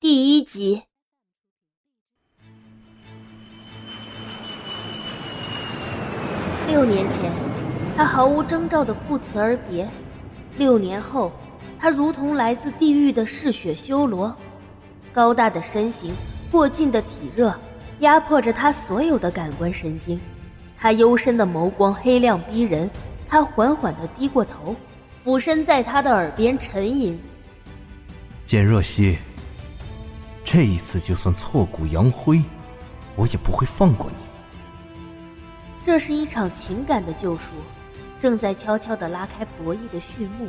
第一集。六年前，他毫无征兆的不辞而别；六年后，他如同来自地狱的嗜血修罗，高大的身形，过劲的体热，压迫着他所有的感官神经。他幽深的眸光黑亮逼人，他缓缓的低过头，俯身在他的耳边沉吟：“简若曦，这一次就算挫骨扬灰，我也不会放过你。”这是一场情感的救赎，正在悄悄的拉开博弈的序幕。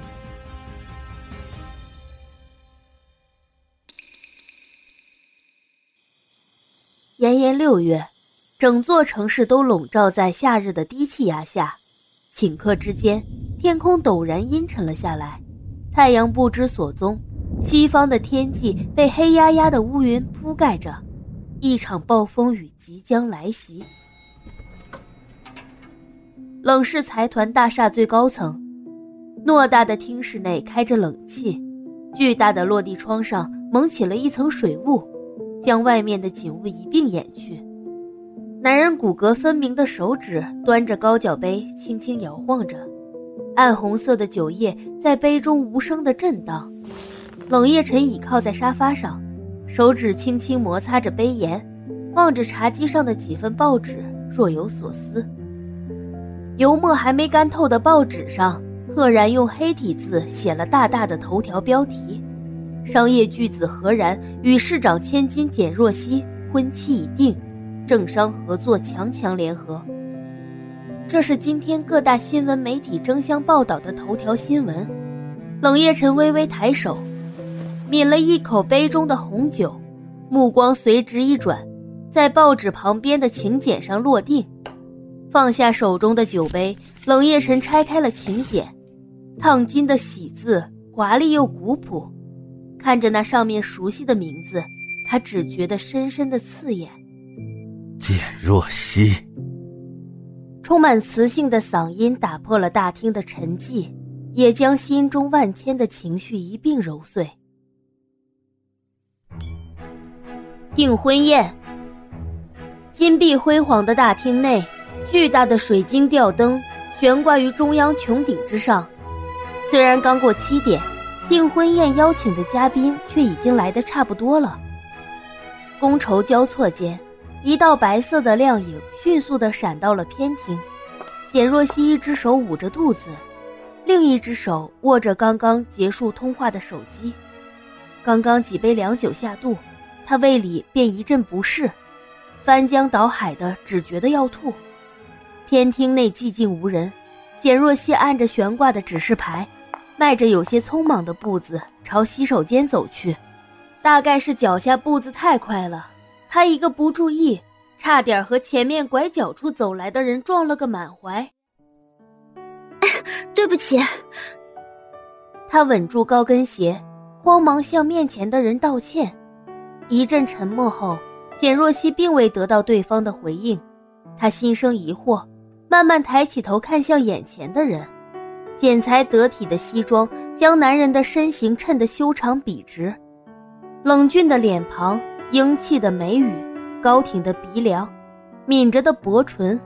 炎炎六月。整座城市都笼罩在夏日的低气压下，顷刻之间，天空陡然阴沉了下来，太阳不知所踪，西方的天际被黑压压的乌云铺盖着，一场暴风雨即将来袭。冷氏财团大厦最高层，偌大的厅室内开着冷气，巨大的落地窗上蒙起了一层水雾，将外面的景物一并掩去。男人骨骼分明的手指端着高脚杯，轻轻摇晃着，暗红色的酒液在杯中无声的震荡。冷夜晨倚靠在沙发上，手指轻轻摩擦着杯沿，望着茶几上的几份报纸，若有所思。油墨还没干透的报纸上，赫然用黑体字写了大大的头条标题：“商业巨子何然与市长千金简若曦婚期已定。”政商合作，强强联合。这是今天各大新闻媒体争相报道的头条新闻。冷夜晨微微抬手，抿了一口杯中的红酒，目光随之一转，在报纸旁边的请柬上落定，放下手中的酒杯。冷夜晨拆开了请柬，烫金的喜字，华丽又古朴。看着那上面熟悉的名字，他只觉得深深的刺眼。简若曦，充满磁性的嗓音打破了大厅的沉寂，也将心中万千的情绪一并揉碎。订婚宴，金碧辉煌的大厅内，巨大的水晶吊灯悬挂于中央穹顶之上。虽然刚过七点，订婚宴邀请的嘉宾却已经来的差不多了。觥筹交错间。一道白色的亮影迅速的闪到了偏厅，简若曦一只手捂着肚子，另一只手握着刚刚结束通话的手机。刚刚几杯凉酒下肚，她胃里便一阵不适，翻江倒海的，只觉得要吐。偏厅内寂静无人，简若曦按着悬挂的指示牌，迈着有些匆忙的步子朝洗手间走去，大概是脚下步子太快了。他一个不注意，差点和前面拐角处走来的人撞了个满怀。对不起。他稳住高跟鞋，慌忙向面前的人道歉。一阵沉默后，简若曦并未得到对方的回应，她心生疑惑，慢慢抬起头看向眼前的人。剪裁得体的西装将男人的身形衬得修长笔直，冷峻的脸庞。英气的眉宇，高挺的鼻梁，抿着的薄唇，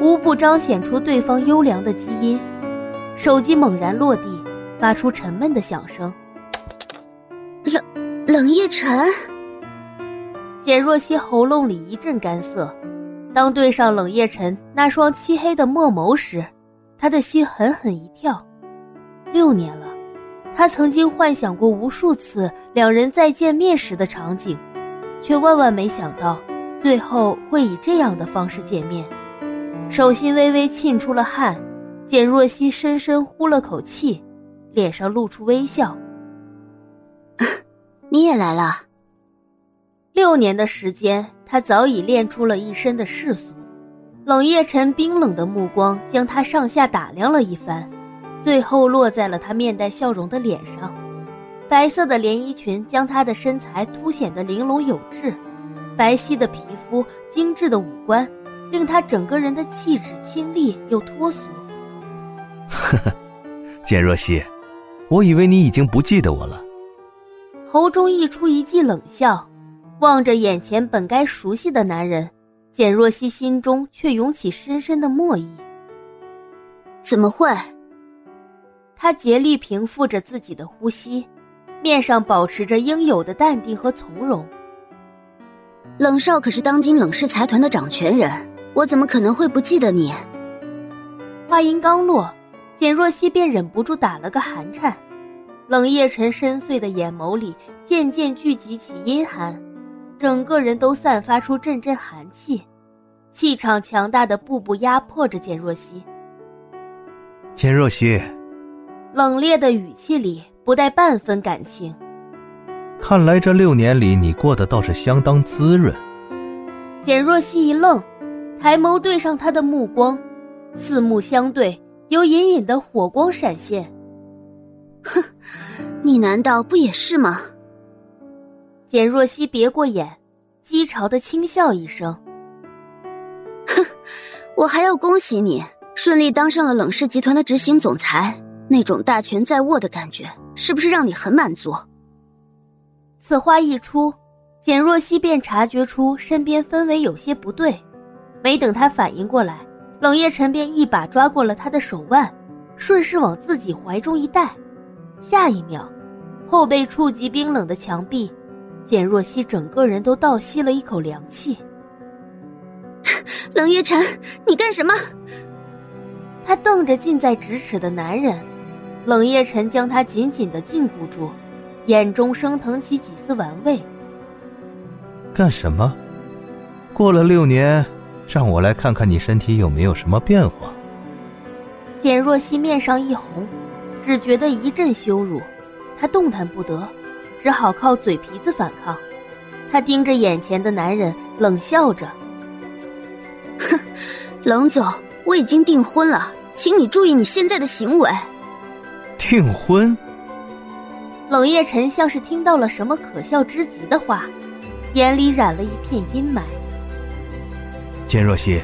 无不彰显出对方优良的基因。手机猛然落地，发出沉闷的响声。冷冷夜晨，简若曦喉咙里一阵干涩。当对上冷夜晨那双漆黑的墨眸时，他的心狠狠一跳。六年了，他曾经幻想过无数次两人再见面时的场景。却万万没想到，最后会以这样的方式见面。手心微微沁出了汗，简若曦深深呼了口气，脸上露出微笑。你也来了。六年的时间，他早已练出了一身的世俗。冷夜晨冰冷的目光将他上下打量了一番，最后落在了他面带笑容的脸上。白色的连衣裙将他的身材凸显得玲珑有致，白皙的皮肤、精致的五官，令他整个人的气质清丽又脱俗。呵呵，简若曦，我以为你已经不记得我了。喉中溢出一记冷笑，望着眼前本该熟悉的男人，简若曦心中却涌起深深的莫意。怎么会？她竭力平复着自己的呼吸，面上保持着应有的淡定和从容。冷少可是当今冷氏财团的掌权人，我怎么可能会不记得你？话音刚落，简若曦便忍不住打了个寒颤。冷夜辰深邃的眼眸里渐渐聚集起阴寒，整个人都散发出阵阵寒气，气场强大的步步压迫着简若曦。简若曦，冷冽的语气里不带半分感情。看来这六年里你过得倒是相当滋润。简若曦一愣，抬眸对上他的目光，四目相对，有隐隐的火光闪现。哼，你难道不也是吗？简若曦别过眼，讥嘲的轻笑一声。哼，我还要恭喜你顺利当上了冷氏集团的执行总裁，那种大权在握的感觉，是不是让你很满足？此话一出，简若曦便察觉出身边氛围有些不对，没等他反应过来，冷夜晨便一把抓过了他的手腕，顺势往自己怀中一带。下一秒，后背触及冰冷的墙壁，简若曦整个人都倒吸了一口凉气。冷夜晨，你干什么？他瞪着近在咫尺的男人，冷夜晨将他紧紧的禁锢住，眼中升腾起几丝玩味。干什么？过了六年，让我来看看你身体有没有什么变化。简若曦面上一红。只觉得一阵羞辱，她动弹不得，只好靠嘴皮子反抗。他盯着眼前的男人，冷笑着：“哼，冷总，我已经订婚了，请你注意你现在的行为。”订婚？冷夜晨像是听到了什么可笑之极的话，眼里染了一片阴霾。简若曦，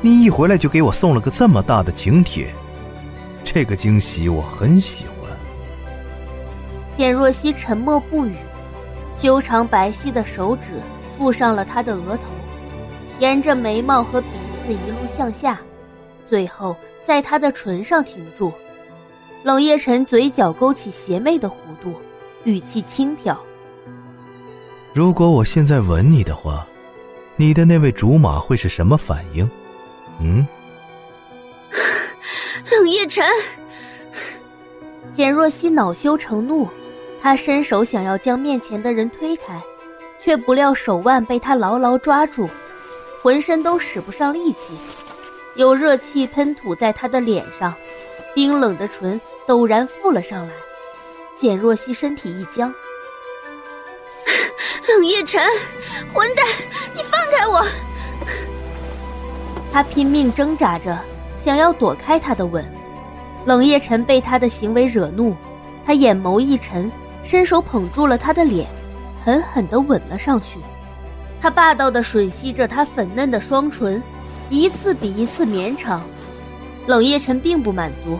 你一回来就给我送了个这么大的请帖。这个惊喜我很喜欢。简若曦沉默不语，修长白皙的手指附上了他的额头，沿着眉毛和鼻子一路向下，最后在他的唇上停住。冷夜晨嘴角勾起邪魅的弧度，语气轻佻：“如果我现在吻你的话，你的那位竹马会是什么反应？嗯？”冷夜晨，简若曦恼羞成怒，她伸手想要将面前的人推开，却不料手腕被他牢牢抓住，浑身都使不上力气，有热气喷吐在他的脸上，冰冷的唇陡然覆了上来。简若曦身体一僵，冷夜晨，混蛋，你放开我！他拼命挣扎着。想要躲开他的吻，冷夜晨被他的行为惹怒，他眼眸一沉，伸手捧住了他的脸，狠狠地吻了上去。他霸道地吮吸着她粉嫩的双唇，一次比一次绵长。冷夜晨并不满足，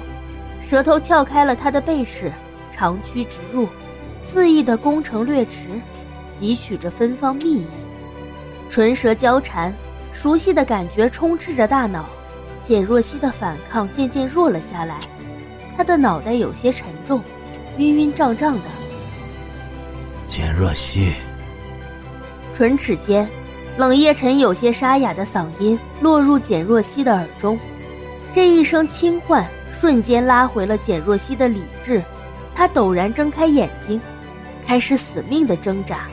舌头撬开了他的背齿，长驱直入，肆意的攻城略池，汲取着芬芳蜜意。唇舌交缠，熟悉的感觉充斥着大脑。简若曦的反抗渐渐弱了下来，她的脑袋有些沉重，晕晕胀胀的。简若曦，唇齿间，冷夜晨有些沙哑的嗓音落入简若曦的耳中，这一声轻唤瞬间拉回了简若曦的理智，她陡然睁开眼睛，开始死命的挣扎。